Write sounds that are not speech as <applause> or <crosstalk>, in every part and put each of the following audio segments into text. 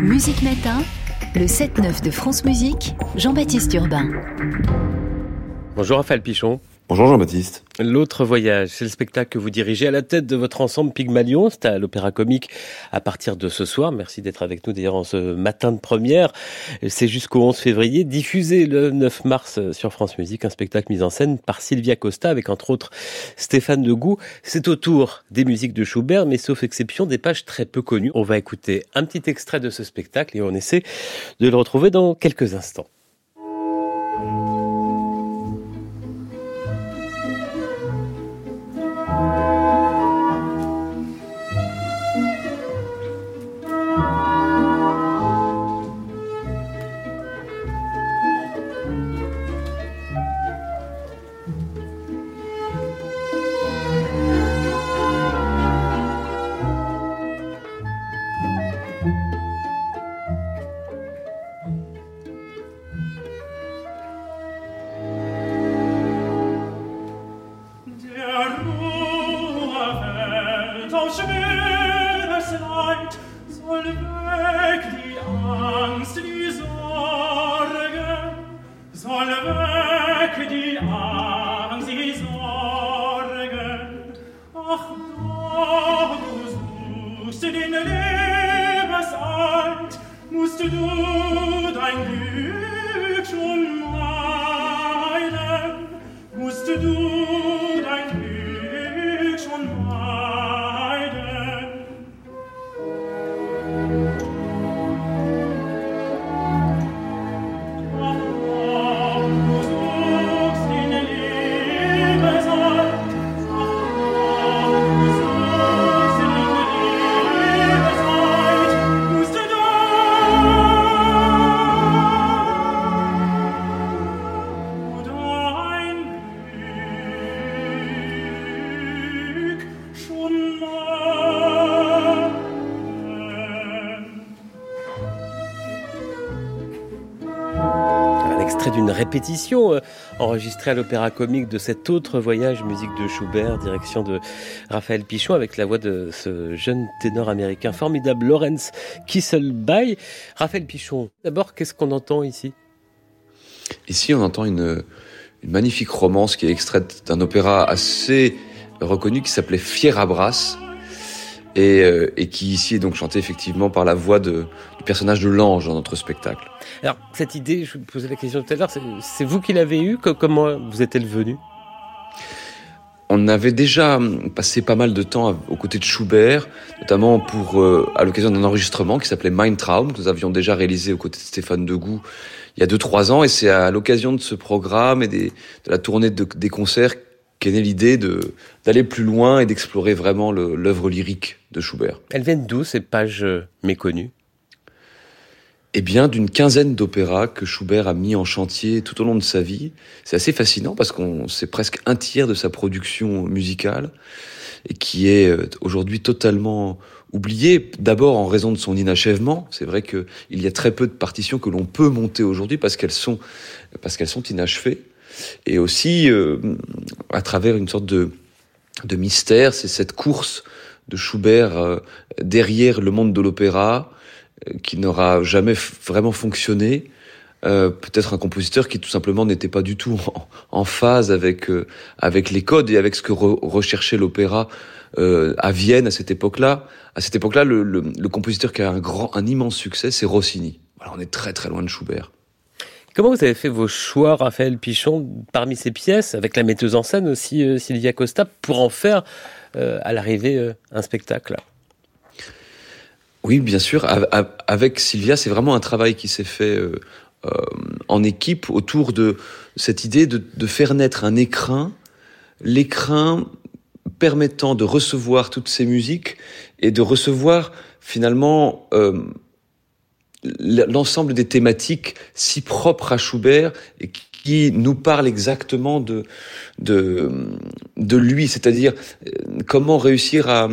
Musique Matin, le 7-9 de France Musique, Jean-Baptiste Urbain. Bonjour Raphaël Pichon. Bonjour Jean-Baptiste. L'autre voyage, c'est le spectacle que vous dirigez à la tête de votre ensemble Pygmalion. C'est à l'Opéra Comique à partir de ce soir. Merci d'être avec nous d'ailleurs en ce matin de première. C'est jusqu'au 11 février, diffusé le 9 mars sur France Musique, un spectacle mis en scène par Sylvia Costa avec entre autres Stéphane Degout. C'est autour des musiques de Schubert, mais sauf exception des pages très peu connues. On va écouter un petit extrait de ce spectacle et on essaie de le retrouver dans quelques instants. schweres Leid soll weg die Angst, soll weg die Angst. Ach, doch, du suchst den Lebensalt, musst du dein Glück répétition euh, enregistrée à l'Opéra Comique de cet autre voyage musique de Schubert, direction de Raphaël Pichon, avec la voix de ce jeune ténor américain formidable, Lawrence Kisselby. Raphaël Pichon, d'abord, qu'est-ce qu'on entend ici? Ici, on entend une, magnifique romance qui est extraite d'un opéra assez reconnu qui s'appelait Fierabras et, euh, et, qui ici est donc chanté effectivement par la voix de, du personnage de l'ange dans notre spectacle. Alors cette idée, je vous posais la question tout à l'heure, c'est vous qui l'avez eue? Comment vous est-elle venue? On avait déjà passé pas mal de temps aux côtés de Schubert, notamment pour euh, à l'occasion d'un enregistrement qui s'appelait Mein Traum, que nous avions déjà réalisé aux côtés de Stéphane Degout il y a deux trois ans, et c'est à l'occasion de ce programme et des, de la tournée de, des concerts qu'est née l'idée de d'aller plus loin et d'explorer vraiment l'œuvre lyrique de Schubert. Elles viennent d'où ces pages euh, méconnues? Eh bien, d'une quinzaine d'opéras que Schubert a mis en chantier tout au long de sa vie. C'est assez fascinant parce qu'on c'est presque un tiers de sa production musicale et qui est euh, aujourd'hui totalement oublié. D'abord en raison de son inachèvement. C'est vrai qu'il y a très peu de partitions que l'on peut monter aujourd'hui parce qu'elles sont parce qu'elles sont inachevées et aussi euh, à travers une sorte de de mystère. C'est cette course de Schubert euh, derrière le monde de l'opéra qui n'aura jamais vraiment fonctionné. Euh, peut-être un compositeur qui tout simplement n'était pas du tout en, phase avec euh, avec les codes et avec ce que recherchait l'opéra euh, à Vienne à cette époque-là. À cette époque-là, le, le, le, compositeur qui a un grand, un immense succès, c'est Rossini. Voilà, on est très très loin de Schubert. Comment vous avez fait vos choix, Raphaël Pichon, parmi ces pièces, avec la metteuse en scène aussi, euh, Sylvia Costa, pour en faire à l'arrivée un spectacle? Oui, bien sûr. Avec Sylvia, c'est vraiment un travail qui s'est fait euh, euh, en équipe autour de cette idée de, de faire naître un écrin, l'écrin permettant de recevoir toutes ces musiques et de recevoir finalement euh, l'ensemble des thématiques si propres à Schubert et qui nous parlent exactement de de, de lui, c'est-à-dire euh, comment réussir à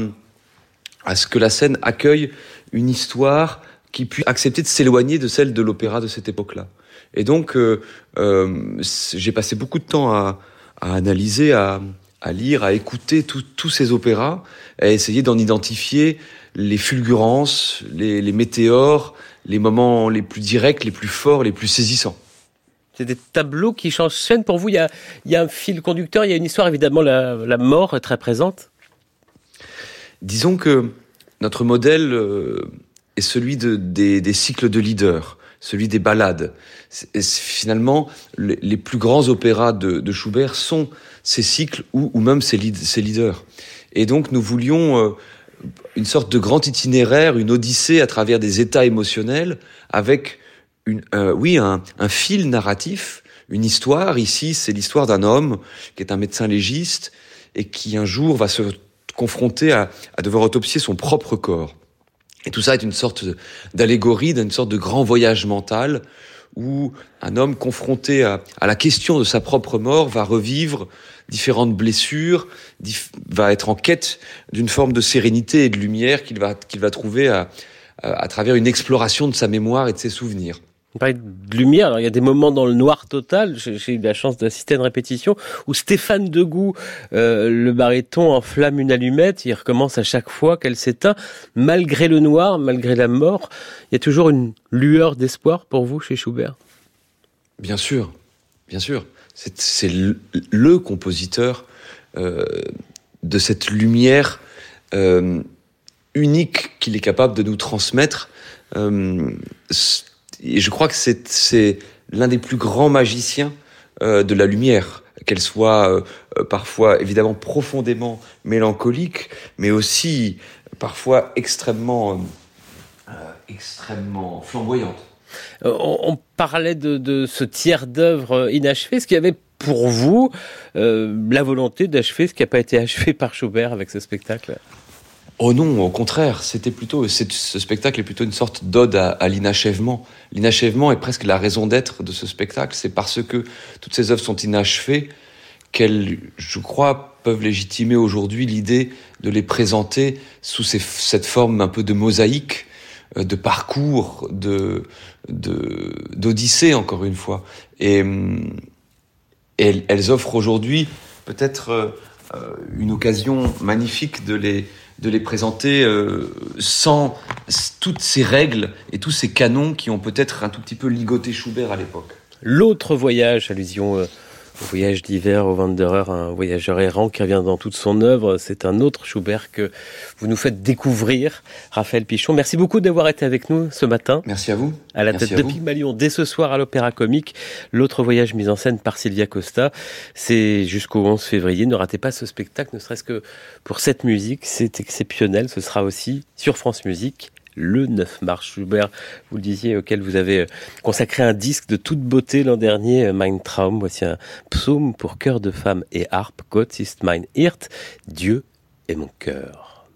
à ce que la scène accueille une histoire qui puisse accepter de s'éloigner de celle de l'opéra de cette époque-là. Et donc, euh, euh, j'ai passé beaucoup de temps à, à analyser, à, à lire, à écouter tous ces opéras, à essayer d'en identifier les fulgurances, les, les météores, les moments les plus directs, les plus forts, les plus saisissants. C'est des tableaux qui changent scène. Pour vous, il y a, il y a un fil conducteur, il y a une histoire, évidemment, la, la mort est très présente. Disons que notre modèle euh, est celui de, des, des, cycles de leaders, celui des ballades. finalement, les, les, plus grands opéras de, de, Schubert sont ces cycles ou, ou même ces, ces, leaders. Et donc, nous voulions euh, une sorte de grand itinéraire, une odyssée à travers des états émotionnels, avec une, euh, oui, un, fil narratif, une histoire. Ici, c'est l'histoire d'un homme qui est un médecin légiste et qui un jour va se confronter à, devoir autopsier son propre corps. Et tout ça est une sorte d'allégorie, d'une sorte de grand voyage mental où un homme confronté à, la question de sa propre mort va revivre différentes blessures, va être en quête d'une forme de sérénité et de lumière qu'il va, qu'il va trouver à, à, travers une exploration de sa mémoire et de ses souvenirs. On parlait de lumière. Alors, il y a des moments dans le noir total. J'ai eu la chance d'assister à une répétition où Stéphane Degout, euh, le baryton, enflamme une allumette. Il recommence à chaque fois qu'elle s'éteint. Malgré le noir, malgré la mort, il y a toujours une lueur d'espoir pour vous chez Schubert? Bien sûr, bien sûr. C'est le, le, compositeur euh, de cette lumière euh, unique qu'il est capable de nous transmettre. Euh, et je crois que c'est l'un des plus grands magiciens euh, de la lumière, qu'elle soit euh, parfois évidemment profondément mélancolique, mais aussi parfois extrêmement, euh, extrêmement flamboyante. On, on parlait de, ce tiers d'œuvre inachevé. Est-ce qu'il y avait pour vous la volonté d'achever ce qui n'a pas été <laughs> achevé par Schubert avec ce spectacle? Oh non, au contraire, c'était plutôt ce spectacle est plutôt une sorte d'ode à, l'inachèvement. L'inachèvement est presque la raison d'être de ce spectacle. C'est parce que toutes ces œuvres sont inachevées qu'elles, je crois, peuvent légitimer aujourd'hui l'idée de les présenter sous cette forme un peu de mosaïque, euh, de parcours, de d'odyssée encore une fois. Et, et elles, offrent aujourd'hui peut-être euh, une occasion magnifique de les de les présenter euh, sans toutes ces règles et tous ces canons qui ont peut-être un tout petit peu ligoté Schubert à l'époque. L'autre voyage, allusion euh, voyage d'hiver au Wanderer, un voyageur errant qui revient dans toute son œuvre, c'est un autre Schubert que vous nous faites découvrir, Raphaël Pichon. Merci beaucoup d'avoir été avec nous ce matin. Merci à vous. À la Merci tête de Pygmalion dès ce soir à l'Opéra Comique. L'autre voyage mis en scène par Sylvia Costa. C'est jusqu'au 11 février. Ne ratez pas ce spectacle, ne serait-ce que pour cette musique. C'est exceptionnel. Ce sera aussi sur France Musique le 9 mars. Schubert, vous le disiez, auquel vous avez euh, consacré un disque de toute beauté l'an dernier, euh, Mein Traum. Voici un psaume pour cœur de femme et harpe. Gott ist mein Hirt. Dieu est mon cœur.